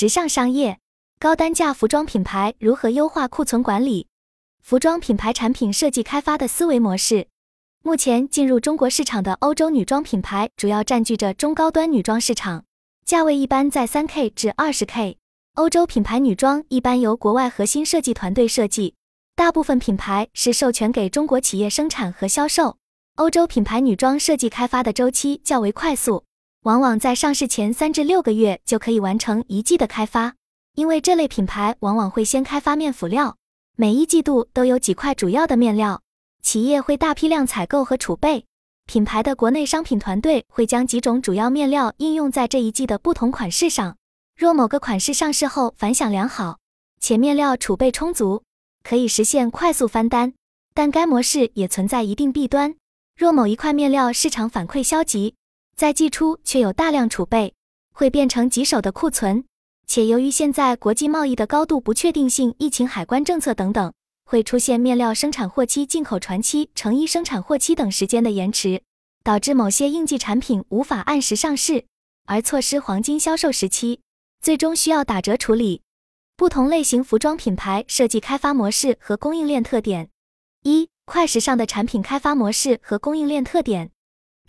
直上商业，高单价服装品牌如何优化库存管理？服装品牌产品设计开发的思维模式。目前进入中国市场的欧洲女装品牌主要占据着中高端女装市场，价位一般在三 K 至二十 K。欧洲品牌女装一般由国外核心设计团队设计，大部分品牌是授权给中国企业生产和销售。欧洲品牌女装设计开发的周期较为快速。往往在上市前三至六个月就可以完成一季的开发，因为这类品牌往往会先开发面辅料，每一季度都有几块主要的面料，企业会大批量采购和储备。品牌的国内商品团队会将几种主要面料应用在这一季的不同款式上。若某个款式上市后反响良好，且面料储备充足，可以实现快速翻单。但该模式也存在一定弊端，若某一块面料市场反馈消极。在季初却有大量储备，会变成棘手的库存，且由于现在国际贸易的高度不确定性、疫情、海关政策等等，会出现面料生产货期、进口船期、成衣生产货期等时间的延迟，导致某些应季产品无法按时上市，而错失黄金销售时期，最终需要打折处理。不同类型服装品牌设计开发模式和供应链特点：一、快时尚的产品开发模式和供应链特点。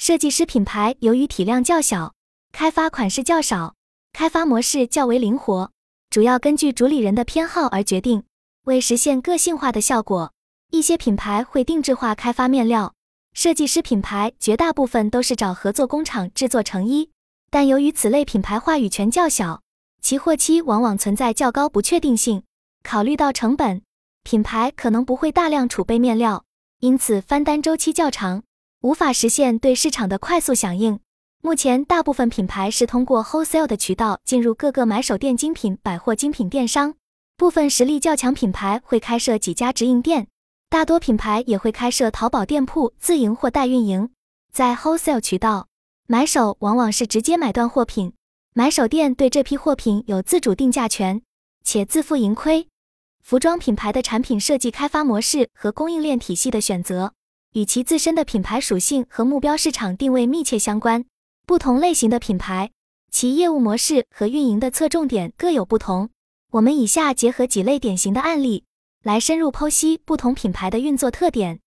设计师品牌由于体量较小，开发款式较少，开发模式较为灵活，主要根据主理人的偏好而决定。为实现个性化的效果，一些品牌会定制化开发面料。设计师品牌绝大部分都是找合作工厂制作成衣，但由于此类品牌话语权较小，其货期往往存在较高不确定性。考虑到成本，品牌可能不会大量储备面料，因此翻单周期较长。无法实现对市场的快速响应。目前，大部分品牌是通过 wholesale 的渠道进入各个买手店、精品百货、精品电商。部分实力较强品牌会开设几家直营店，大多品牌也会开设淘宝店铺，自营或代运营。在 wholesale 渠道，买手往往是直接买断货品，买手店对这批货品有自主定价权，且自负盈亏。服装品牌的产品设计开发模式和供应链体系的选择。与其自身的品牌属性和目标市场定位密切相关。不同类型的品牌，其业务模式和运营的侧重点各有不同。我们以下结合几类典型的案例，来深入剖析不同品牌的运作特点。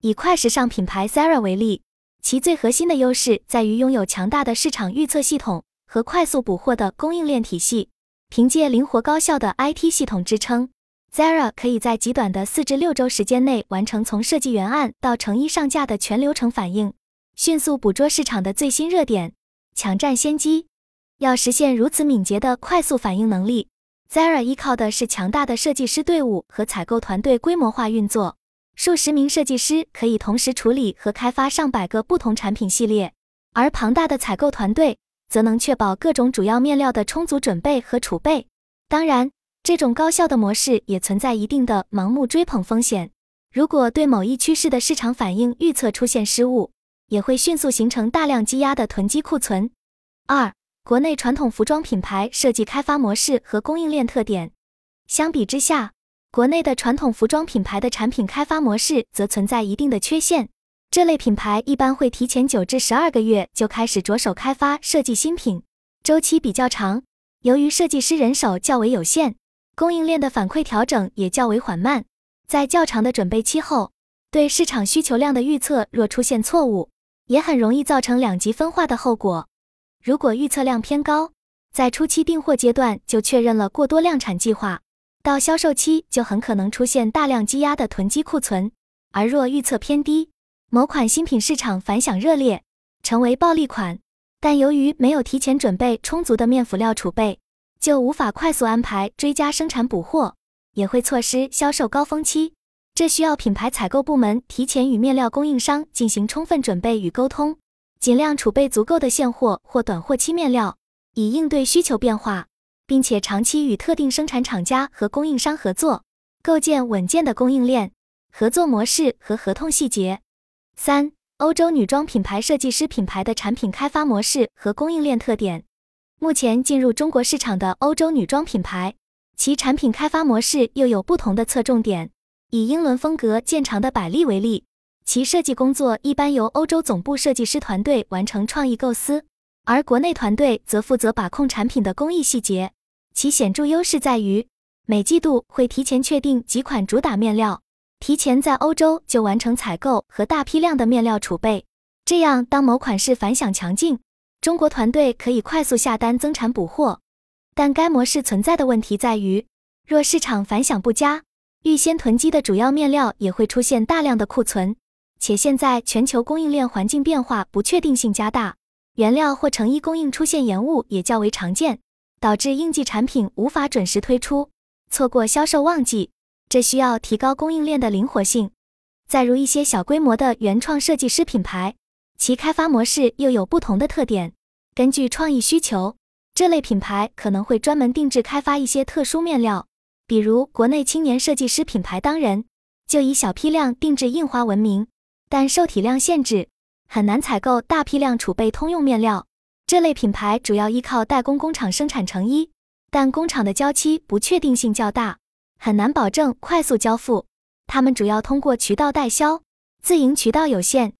以快时尚品牌 Zara 为例，其最核心的优势在于拥有强大的市场预测系统和快速补货的供应链体系，凭借灵活高效的 IT 系统支撑。Zara 可以在极短的四至六周时间内完成从设计原案到成衣上架的全流程反应，迅速捕捉市场的最新热点，抢占先机。要实现如此敏捷的快速反应能力，Zara 依靠的是强大的设计师队伍和采购团队规模化运作。数十名设计师可以同时处理和开发上百个不同产品系列，而庞大的采购团队则能确保各种主要面料的充足准备和储备。当然。这种高效的模式也存在一定的盲目追捧风险。如果对某一趋势的市场反应预测出现失误，也会迅速形成大量积压的囤积库存。二、国内传统服装品牌设计开发模式和供应链特点。相比之下，国内的传统服装品牌的产品开发模式则存在一定的缺陷。这类品牌一般会提前九至十二个月就开始着手开发设计新品，周期比较长。由于设计师人手较为有限。供应链的反馈调整也较为缓慢，在较长的准备期后，对市场需求量的预测若出现错误，也很容易造成两极分化的后果。如果预测量偏高，在初期订货阶段就确认了过多量产计划，到销售期就很可能出现大量积压的囤积库存；而若预测偏低，某款新品市场反响热烈，成为暴利款，但由于没有提前准备充足的面辅料储备。就无法快速安排追加生产补货，也会错失销售高峰期。这需要品牌采购部门提前与面料供应商进行充分准备与沟通，尽量储备足够的现货或短货期面料，以应对需求变化，并且长期与特定生产厂家和供应商合作，构建稳健的供应链合作模式和合同细节。三、欧洲女装品牌设计师品牌的产品开发模式和供应链特点。目前进入中国市场的欧洲女装品牌，其产品开发模式又有不同的侧重点。以英伦风格见长的百丽为例，其设计工作一般由欧洲总部设计师团队完成创意构思，而国内团队则负责把控产品的工艺细节。其显著优势在于，每季度会提前确定几款主打面料，提前在欧洲就完成采购和大批量的面料储备。这样，当某款式反响强劲，中国团队可以快速下单增产补货。但该模式存在的问题在于，若市场反响不佳，预先囤积的主要面料也会出现大量的库存。且现在全球供应链环境变化不确定性加大，原料或成衣供应出现延误也较为常见，导致应季产品无法准时推出，错过销售旺季。这需要提高供应链的灵活性。再如一些小规模的原创设计师品牌，其开发模式又有不同的特点。根据创意需求，这类品牌可能会专门定制开发一些特殊面料，比如国内青年设计师品牌当仁，就以小批量定制印花闻名。但受体量限制，很难采购大批量储备通用面料。这类品牌主要依靠代工工厂生产成衣，但工厂的交期不确定性较大，很难保证快速交付。他们主要通过渠道代销，自营渠道有限。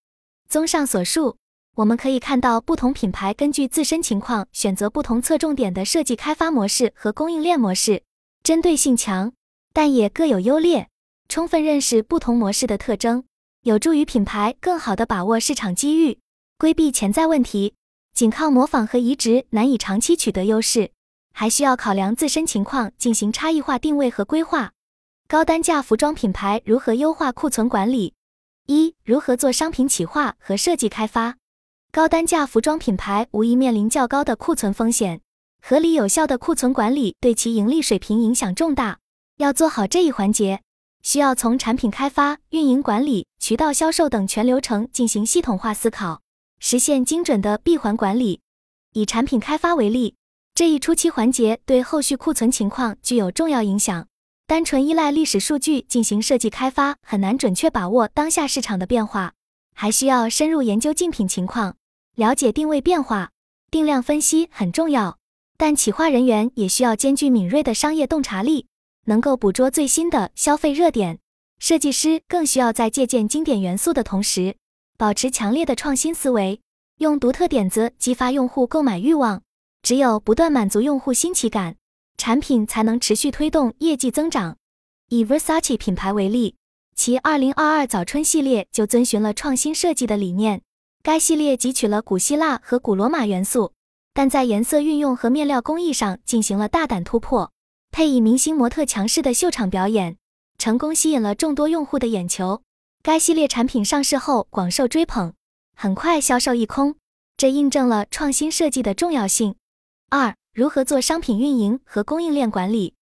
综上所述，我们可以看到不同品牌根据自身情况选择不同侧重点的设计开发模式和供应链模式，针对性强，但也各有优劣。充分认识不同模式的特征。有助于品牌更好地把握市场机遇，规避潜在问题。仅靠模仿和移植难以长期取得优势，还需要考量自身情况进行差异化定位和规划。高单价服装品牌如何优化库存管理？一、如何做商品企划和设计开发？高单价服装品牌无疑面临较高的库存风险，合理有效的库存管理对其盈利水平影响重大。要做好这一环节。需要从产品开发、运营管理、渠道销售等全流程进行系统化思考，实现精准的闭环管理。以产品开发为例，这一初期环节对后续库存情况具有重要影响。单纯依赖历史数据进行设计开发，很难准确把握当下市场的变化，还需要深入研究竞品情况，了解定位变化。定量分析很重要，但企划人员也需要兼具敏锐的商业洞察力。能够捕捉最新的消费热点，设计师更需要在借鉴经典元素的同时，保持强烈的创新思维，用独特点子激发用户购买欲望。只有不断满足用户新奇感，产品才能持续推动业绩增长。以 Versace 品牌为例，其2022早春系列就遵循了创新设计的理念。该系列汲取了古希腊和古罗马元素，但在颜色运用和面料工艺上进行了大胆突破。配以明星模特强势的秀场表演，成功吸引了众多用户的眼球。该系列产品上市后广受追捧，很快销售一空，这印证了创新设计的重要性。二、如何做商品运营和供应链管理？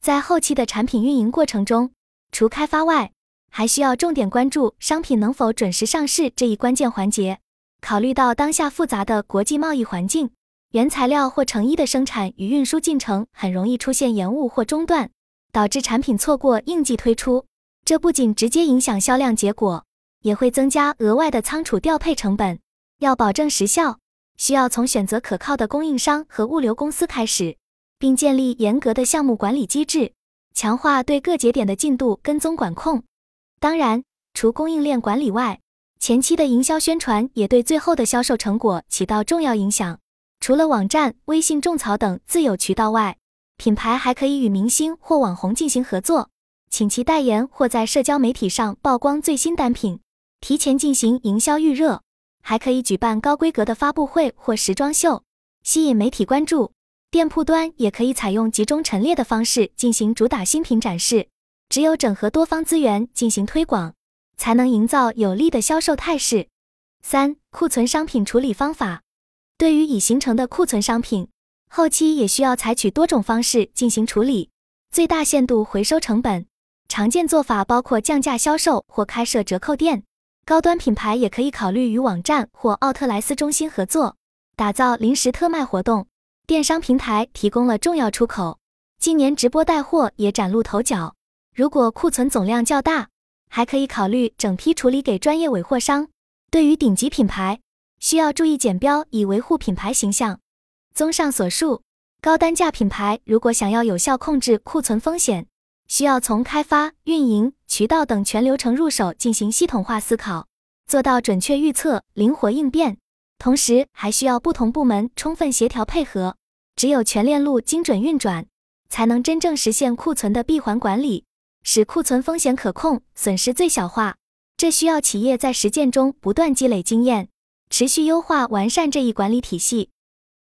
在后期的产品运营过程中，除开发外，还需要重点关注商品能否准时上市这一关键环节。考虑到当下复杂的国际贸易环境。原材料或成衣的生产与运输进程很容易出现延误或中断，导致产品错过应季推出。这不仅直接影响销量结果，也会增加额外的仓储调配成本。要保证时效，需要从选择可靠的供应商和物流公司开始，并建立严格的项目管理机制，强化对各节点的进度跟踪管控。当然，除供应链管理外，前期的营销宣传也对最后的销售成果起到重要影响。除了网站、微信种草等自有渠道外，品牌还可以与明星或网红进行合作，请其代言或在社交媒体上曝光最新单品，提前进行营销预热。还可以举办高规格的发布会或时装秀，吸引媒体关注。店铺端也可以采用集中陈列的方式进行主打新品展示。只有整合多方资源进行推广，才能营造有利的销售态势。三、库存商品处理方法。对于已形成的库存商品，后期也需要采取多种方式进行处理，最大限度回收成本。常见做法包括降价销售或开设折扣店。高端品牌也可以考虑与网站或奥特莱斯中心合作，打造临时特卖活动。电商平台提供了重要出口，今年直播带货也崭露头角。如果库存总量较大，还可以考虑整批处理给专业尾货商。对于顶级品牌，需要注意减标，以维护品牌形象。综上所述，高单价品牌如果想要有效控制库存风险，需要从开发、运营、渠道等全流程入手进行系统化思考，做到准确预测、灵活应变。同时，还需要不同部门充分协调配合。只有全链路精准运转，才能真正实现库存的闭环管理，使库存风险可控、损失最小化。这需要企业在实践中不断积累经验，持续优化完善这一管理体系。